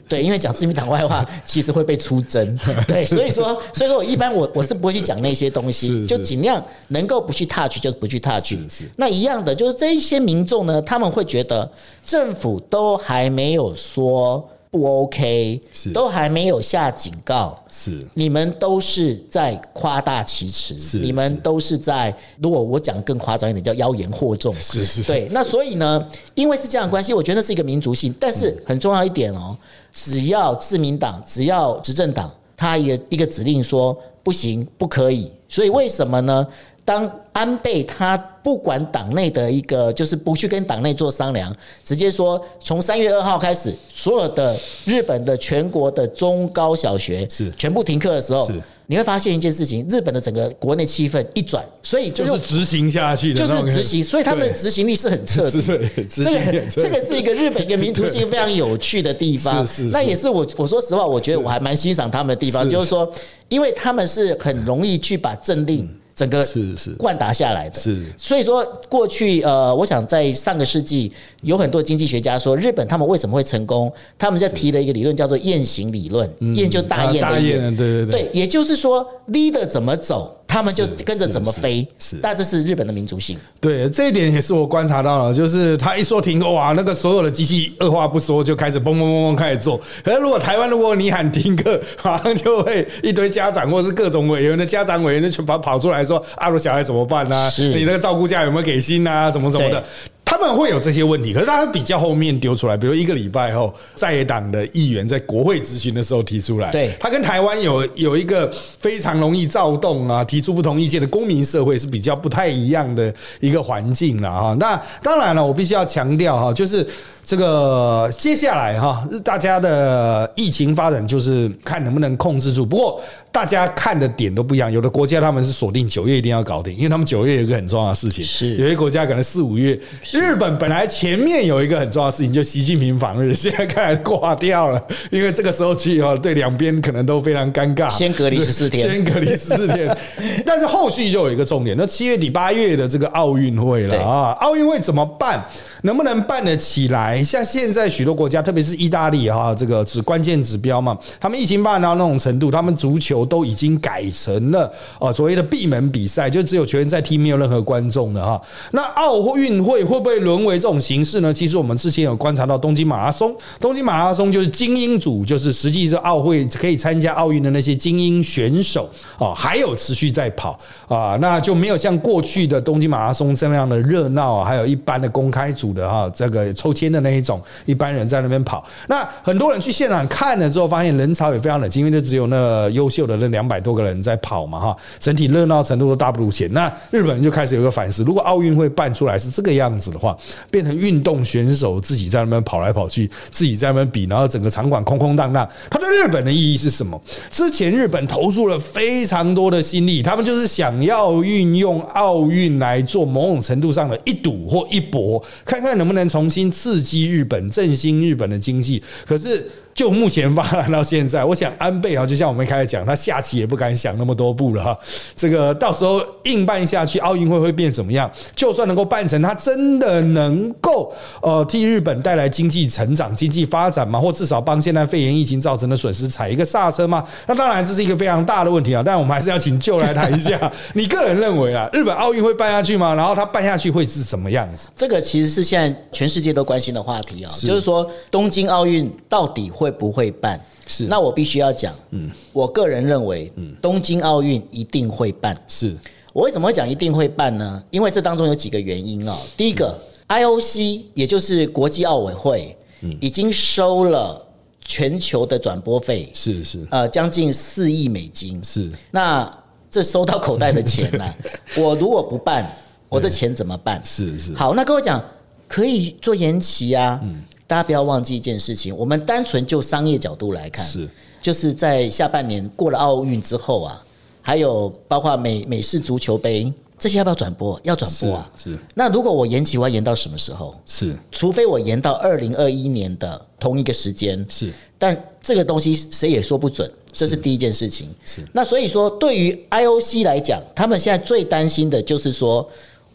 Speaker 2: 对，因为讲自民党坏话 其实会被出征，对，所以说，所以说我一般我我是不会去讲那些东西，就是。尽量能够不去 touch 就不去 touch。那一样的，就是这一些民众呢，他们会觉得政府都还没有说不 OK，
Speaker 3: 是。
Speaker 2: 都还没有下警告，
Speaker 3: 是。
Speaker 2: 你们都是在夸大其词，
Speaker 3: 是
Speaker 2: 你们都是在，如果我讲更夸张一点，叫妖言惑众。
Speaker 3: 是是。
Speaker 2: 对，那所以呢，因为是这样的关系，我觉得是一个民族性，但是很重要一点哦，只要自民党，只要执政党，他一个一个指令说不行，不可以，所以为什么呢？当安倍他不管党内的一个，就是不去跟党内做商量，直接说从三月二号开始，所有的日本的全国的中高小学
Speaker 3: 是。
Speaker 2: 全部停课的时候，你会发现一件事情，日本的整个国内气氛一转，所以
Speaker 3: 就是执行下去的
Speaker 2: 就是执行，所以他们的
Speaker 3: 对。
Speaker 2: 执行力是很彻底。这个这个是一个日本一个民族性非常有趣的地方，
Speaker 3: 是是是。
Speaker 2: 那也是我我说实话，我觉得我还蛮欣赏他们的地方，就是说，因为他们是很容易去把政令整个
Speaker 3: 是是。
Speaker 2: 灌达下来的，
Speaker 3: 是。
Speaker 2: 所以说过去呃，我想在上个世纪有很多经济学家说，日本他们为什么会成功？他们在提了一个理论叫做雁行理论，雁就大雁
Speaker 3: 啊大
Speaker 2: 雁，
Speaker 3: 对对对。
Speaker 2: 对，也就是说 leader 怎么走，他们就跟着怎么
Speaker 3: 是
Speaker 2: 飞，
Speaker 3: 是是
Speaker 2: 但这是日本的民族性。
Speaker 3: 对，这一点也是我观察到了，就是他一说停，哇，那个所有的机器二话不说就开始嘣嘣嘣嘣开始做。可是如果台湾如果你喊停课，马 上就会一堆家长或是各种委员的家长委员就全跑跑出来说，啊，鲁小孩怎么办呢、啊？你那个照顾假有没有给薪啊？什么什么的
Speaker 2: 对。
Speaker 3: 他们会有这些问题，可是他比较后面丢出来，比如一个礼拜后，在野党的议员在国会咨询的时候提出来，
Speaker 2: 对
Speaker 3: 他跟台湾有有一个非常容易躁动啊，提出不同意见的公民社会是比较不太一样的一个环境了哈。那当然了，我必须要强调哈，就是。这个接下来哈，大家的疫情发展就是看能不能控制住。不过大家看的点都不一样，有的国家他们是锁定九月一定要搞定，因为他们九月有一个很重要的事情。
Speaker 2: 是
Speaker 3: 有些国家可能四五月。日本本来前面有一个很重要的事情，就习近平访日，现在看来挂掉了，因为这个时候去哦，对两边可能都非常尴尬。
Speaker 2: 先隔离
Speaker 3: 十
Speaker 2: 四天
Speaker 3: 先隔离十四天。但是后续就有一个重点，那七月底八月的这个奥运会了啊，奥运会怎么办？能不能办得起来？像现在许多国家，特别是意大利哈，这个指关键指标嘛，他们疫情办到那种程度，他们足球都已经改成了啊所谓的闭门比赛，就只有球员在踢，没有任何观众的哈。那奥运会会不会沦为这种形式呢？其实我们之前有观察到东京马拉松，东京马拉松就是精英组，就是实际是奥会可以参加奥运的那些精英选手哦，还有持续在跑啊，那就没有像过去的东京马拉松这样的热闹，还有一般的公开组的哈，这个抽签的那一种，一般人在那边跑。那很多人去现场看了之后，发现人潮也非常冷清，因为就只有那优秀的那两百多个人在跑嘛哈，整体热闹程度都大不如前。那日本人就开始有个反思，如果奥运会办出来是这个样子的话，变成运动选手自己在那边跑来跑去，自己在那边比，然后整个场馆空空荡荡，它对日本的意义是什么？之前日本投入了非常多的心力，他们就是想要运用奥运来做某种程度上的一赌或一搏，看看能不能重新刺激日本、振兴日本的经济。可是。就目前发展到现在，我想安倍啊，就像我们一开始讲，他下棋也不敢想那么多步了哈。这个到时候硬办下去，奥运会会变怎么样？就算能够办成，他真的能够呃替日本带来经济成长、经济发展吗？或至少帮现在肺炎疫情造成的损失踩一个刹车吗？那当然这是一个非常大的问题啊。但我们还是要请就来谈一下，你个人认为啊，日本奥运会办下去吗？然后他办下去会是怎么样子？
Speaker 2: 这个其实是现在全世界都关心的话题啊，就是说东京奥运到底会不会办？
Speaker 3: 是
Speaker 2: 那我必须要讲，嗯，我个人认为，嗯，东京奥运一定会办。
Speaker 3: 是
Speaker 2: 我为什么会讲一定会办呢？因为这当中有几个原因啊、第一个，IOC 也就是国际奥委会，已经收了全球的转播费，
Speaker 3: 是是
Speaker 2: 呃，将近四亿美金。
Speaker 3: 是，
Speaker 2: 那这收到口袋的钱呢、我如果不办，我这钱怎么办？
Speaker 3: 是是
Speaker 2: 好，那跟我讲可以做延期啊。
Speaker 3: 嗯
Speaker 2: 大家不要忘记一件事情，我们单纯就商业角度来看，
Speaker 3: 是
Speaker 2: 就是在下半年过了奥运之后啊，还有包括美美式足球杯这些要不要转播？要转播啊。
Speaker 3: 是
Speaker 2: 那如果我延期，我要延到什么时候？
Speaker 3: 是
Speaker 2: 除非我延到二零二一年的同一个时间，
Speaker 3: 是
Speaker 2: 但这个东西谁也说不准，这是第一件事情。
Speaker 3: 是
Speaker 2: 那所以说，对于 IOC 来讲，他们现在最担心的就是说，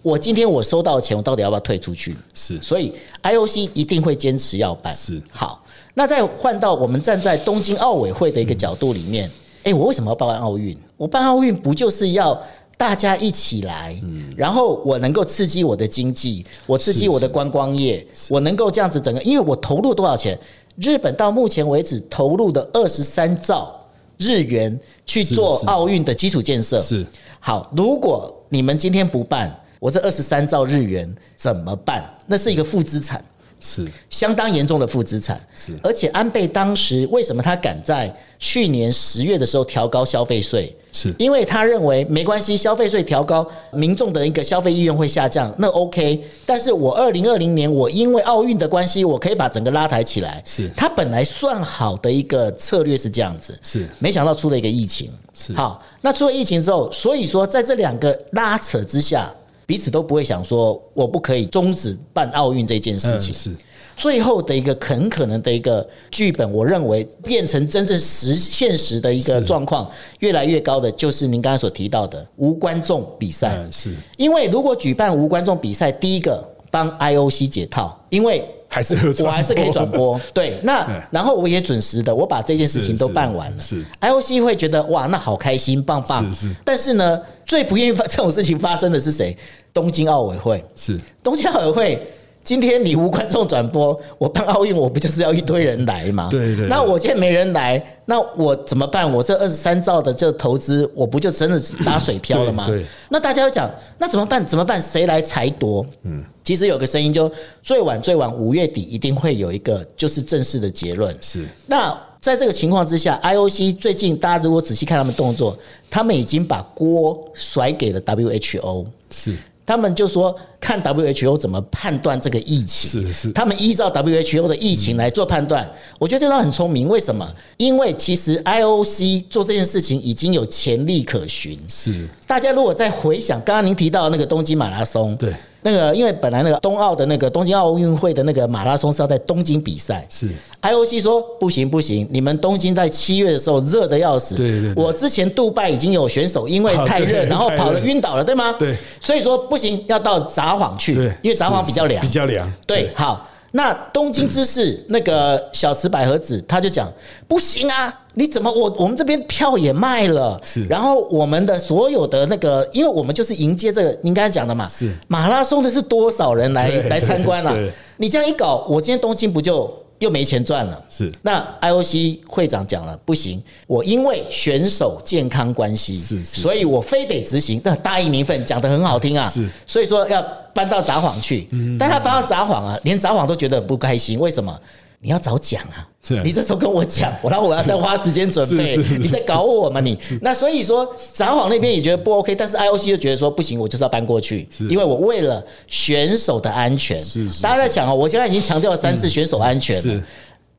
Speaker 2: 我今天我收到钱，我到底要不要退出去？
Speaker 3: 是
Speaker 2: 所以 IOC 一定会坚持要办。
Speaker 3: 是
Speaker 2: 好，那再换到我们站在东京奥委会的一个角度里面，哎、我为什么要办奥运？我办奥运不就是要？大家一起来，然后我能够刺激我的经济，我刺激我的观光业，我能够这样子整个，因为我投入多少钱？日本到目前为止投入的二十三兆日元去做奥运的基础建设。
Speaker 3: 是
Speaker 2: 好，如果你们今天不办，我这二十三兆日元怎么办？那是一个负资产。
Speaker 3: 是
Speaker 2: 相当严重的负资产
Speaker 3: 是，
Speaker 2: 而且安倍当时为什么他敢在去年十月的时候调高消费税？
Speaker 3: 是
Speaker 2: 因为他认为没关系，消费税调高，民众的一个消费意愿会下降，那 OK。但是我二零二零年我因为奥运的关系，我可以把整个拉抬起来。
Speaker 3: 是
Speaker 2: 他本来算好的一个策略是这样子，
Speaker 3: 是
Speaker 2: 没想到出了一个疫情。
Speaker 3: 是
Speaker 2: 好，那出了疫情之后，所以说在这两个拉扯之下，彼此都不会想说我不可以终止办奥运这件事情。
Speaker 3: 嗯是
Speaker 2: 最后的一个很可能的一个剧本，我认为变成真正实现实的一个状况，越来越高的就是您刚才所提到的无观众比赛。
Speaker 3: 嗯是
Speaker 2: 因为如果举办无观众比赛，第一个帮 IOC 解套，因为
Speaker 3: 还是
Speaker 2: 我还是可以转播。对，那
Speaker 3: 嗯
Speaker 2: 然后我也准时的，我把这件事情都办完了。
Speaker 3: 是是
Speaker 2: IOC 会觉得哇，那好开心，棒棒。
Speaker 3: 是是
Speaker 2: 但是呢，最不愿意发 这种事情发生的是谁？东京奥委会。
Speaker 3: 是
Speaker 2: 东京奥委会。今天你无观众转播，我办奥运，我不就是要一堆人来吗？
Speaker 3: 对对对
Speaker 2: 那我今天没人来，那我怎么办？我这二十三兆的这投资，我不就真的打水漂了吗？那大家要讲，那怎么办？怎么办？谁来裁夺？嗯，其实有个声音就最晚最晚五月底一定会有一个就是正式的结论。
Speaker 3: 是
Speaker 2: 那在这个情况之下，IOC 最近大家如果仔细看他们动作，他们已经把锅甩给了 WHO。
Speaker 3: 是
Speaker 2: 他们就说看 WHO 怎么判断这个疫情，
Speaker 3: 是是
Speaker 2: 他们依照 WHO 的疫情来做判断。我觉得这招很聪明，为什么？因为其实 IOC 做这件事情已经有潜力可循。
Speaker 3: 是
Speaker 2: 大家如果再回想刚刚您提到那个东京马拉松，
Speaker 3: 对，
Speaker 2: 那个因为本来那个冬奥的那个东京奥运会的那个马拉松是要在东京比赛，
Speaker 3: 是
Speaker 2: IOC 说不行不行，你们东京在七月的时候热的要死。
Speaker 3: 对对对
Speaker 2: 我之前杜拜已经有选手因为
Speaker 3: 啊
Speaker 2: 太热，然后跑了晕倒了，对吗？
Speaker 3: 对。
Speaker 2: 所以说不行，要到札幌去，
Speaker 3: 对，
Speaker 2: 因为札幌比较凉
Speaker 3: 比。较凉
Speaker 2: 对，好。那东京之事那个小池百合子，他就讲不行啊，你怎么我我们这边票也卖了，
Speaker 3: 是。
Speaker 2: 然后我们的所有的那个，因为我们就是迎接这个，您刚才讲的嘛，
Speaker 3: 是。
Speaker 2: 马拉松的是多少人来来参观啊？你这样一搞，我今天东京不就又没钱赚了？
Speaker 3: 是
Speaker 2: 那 IOC 会长讲了，不行，我因为选手健康关系，
Speaker 3: 是是
Speaker 2: 所以我非得执行。那大义名分讲得很好听啊，
Speaker 3: 是
Speaker 2: 所以说要搬到札幌去，但他搬到札幌啊，连札幌都觉得很不开心，为什么？你要早讲啊！你这时候跟我讲，我然后我要再花时间准备你在搞我吗你？那所以说札幌那边也觉得不 OK，但是 IOC 就觉得说不行，我就是要搬过去，因为我为了选手的安全。
Speaker 3: 是是。
Speaker 2: 大家在想哦，我现在已经强调了三次选手安全
Speaker 3: 是，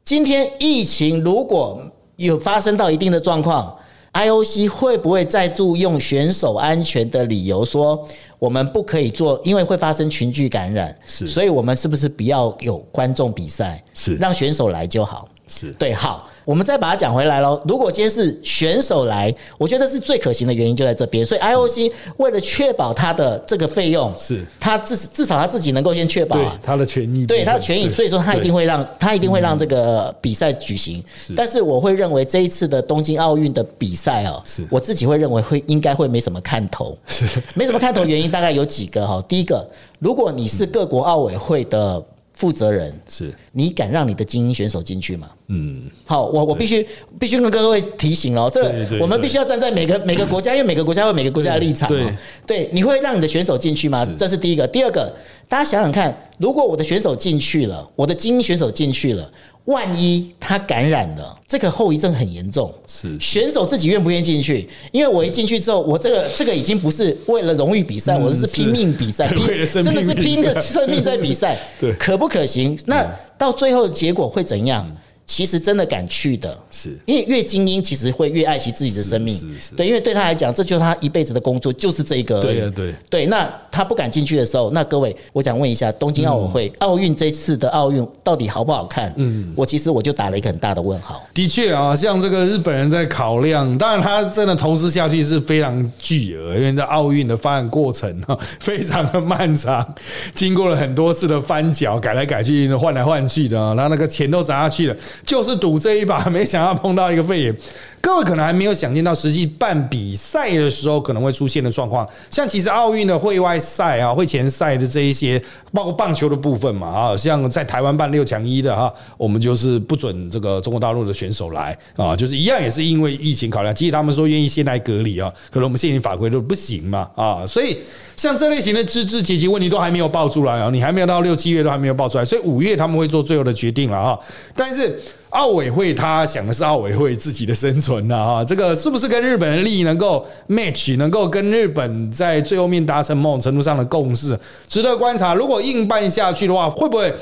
Speaker 2: 今天疫情如果有发生到一定的状况，IOC 会不会再注用选手安全的理由说，我们不可以做，因为会发生群聚感染，
Speaker 3: 是。
Speaker 2: 所以我们是不是不要有观众比赛，
Speaker 3: 是。
Speaker 2: 让选手来就好？
Speaker 3: 是。
Speaker 2: 对，好，我们再把它讲回来喽。如果今天是选手来，我觉得是最可行的原因就在这边。所以 IOC 为了确保他的这个费用，
Speaker 3: 是
Speaker 2: 他至至少他自己能够先确保啊。
Speaker 3: 他的权益，
Speaker 2: 对他的权益，所以说他一定会让他一定会让这个比赛举行。但是我会认为这一次的东京奥运的比赛哦
Speaker 3: 是，
Speaker 2: 我自己会认为会应该会没什么看头。没什么看头，原因大概有几个哈。第一个，如果你是各国奥委会的负责人，
Speaker 3: 是，
Speaker 2: 你敢让你的精英选手进去吗？
Speaker 3: 嗯，
Speaker 2: 好，我我必须必须跟各位提醒哦，这我们必须要站在每个每个国家，因为每个国家有每个国家的立场嘛。对，你会让你的选手进去吗？这是第一个。第二个，大家想想看，如果我的选手进去了，我的精英选手进去了。万一他感染了，这个后遗症很严重。
Speaker 3: 是
Speaker 2: 选手自己愿不愿意进去？因为我一进去之后，我这个这个已经不是为了荣誉比赛，我是拼命比赛，真的是拼着生命在比赛。
Speaker 3: 对，
Speaker 2: 可不可行？那到最后的结果会怎样？其实真的敢去的，
Speaker 3: 是
Speaker 2: 因为越精英其实会越爱惜自己的生命，对，因为对他来讲，这就是他一辈子的工作，就是这个。
Speaker 3: 对对
Speaker 2: 对。那他不敢进去的时候，那各位，我想问一下，东京奥运会、奥运这次的奥运到底好不好看？嗯，我其实我就打了一个很大的问号。
Speaker 3: 的确啊，像这个日本人在考量，当然他真的投资下去是非常巨额，因为在奥运的发展过程啊非常的漫长，经过了很多次的翻脚，改来改去，换来换去的，然后那个钱都砸下去了。就是赌这一把，没想到碰到一个肺炎。各位可能还没有想见到，实际办比赛的时候可能会出现的状况。像其实奥运的会外赛啊、会前赛的这一些，包括棒球的部分嘛啊，像在台湾办六强一的哈，我们就是不准这个中国大陆的选手来啊，就是一样也是因为疫情考量。其实他们说愿意先来隔离啊，可能我们现行法规都不行嘛啊，所以像这类型的资质解决问题都还没有爆出来啊，你还没有到六七月都还没有爆出来，所以五月他们会做最后的决定了啊，但是。奥委会他想的是奥委会自己的生存呐哈，这个是不是跟日本的利益能够 match，能够跟日本在最后面达成某种程度上的共识，值得观察。如果硬办下去的话，会不会？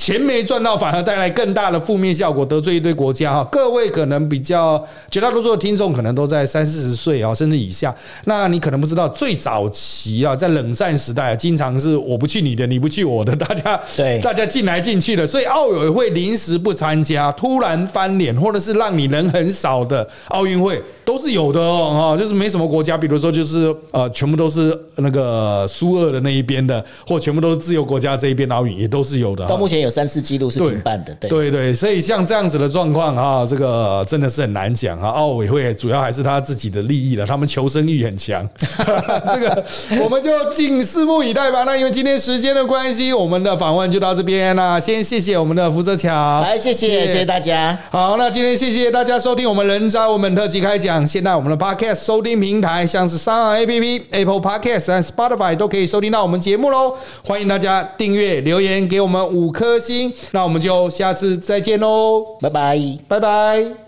Speaker 3: 钱没赚到，反而带来更大的负面效果，得罪一堆国家哈。各位可能比较绝大多数的听众可能都在三四十岁啊，甚至以下。那你可能不知道，最早期啊，在冷战时代，经常是我不去你的，你不去我的，大家
Speaker 2: 对
Speaker 3: 大家进来进去的。所以奥委会临时不参加，突然翻脸，或者是让你人很少的奥运会。都是有的哦，就是没什么国家，比如说就是呃，全部都是那个苏俄的那一边的，或全部都是自由国家这一边奥运也都是有的。
Speaker 2: 到目前有三次记录是停办的，对
Speaker 3: 对对，所以像这样子的状况啊，这个真的是很难讲啊。奥委会主要还是他自己的利益了，他们求生欲很强。这个我们就静拭目以待吧。那因为今天时间的关系，我们的访问就到这边啦。先谢谢我们的福泽桥，
Speaker 2: 来谢谢谢谢大家。
Speaker 3: 好，那今天谢谢大家收听我们人渣我们特辑开讲。现在我们的 Podcast 收听平台，像是三二 APP、Apple Podcast 和 Spotify 都可以收听到我们节目喽。欢迎大家订阅、留言给我们五颗星。那我们就下次再见喽，
Speaker 2: 拜拜，
Speaker 3: 拜拜。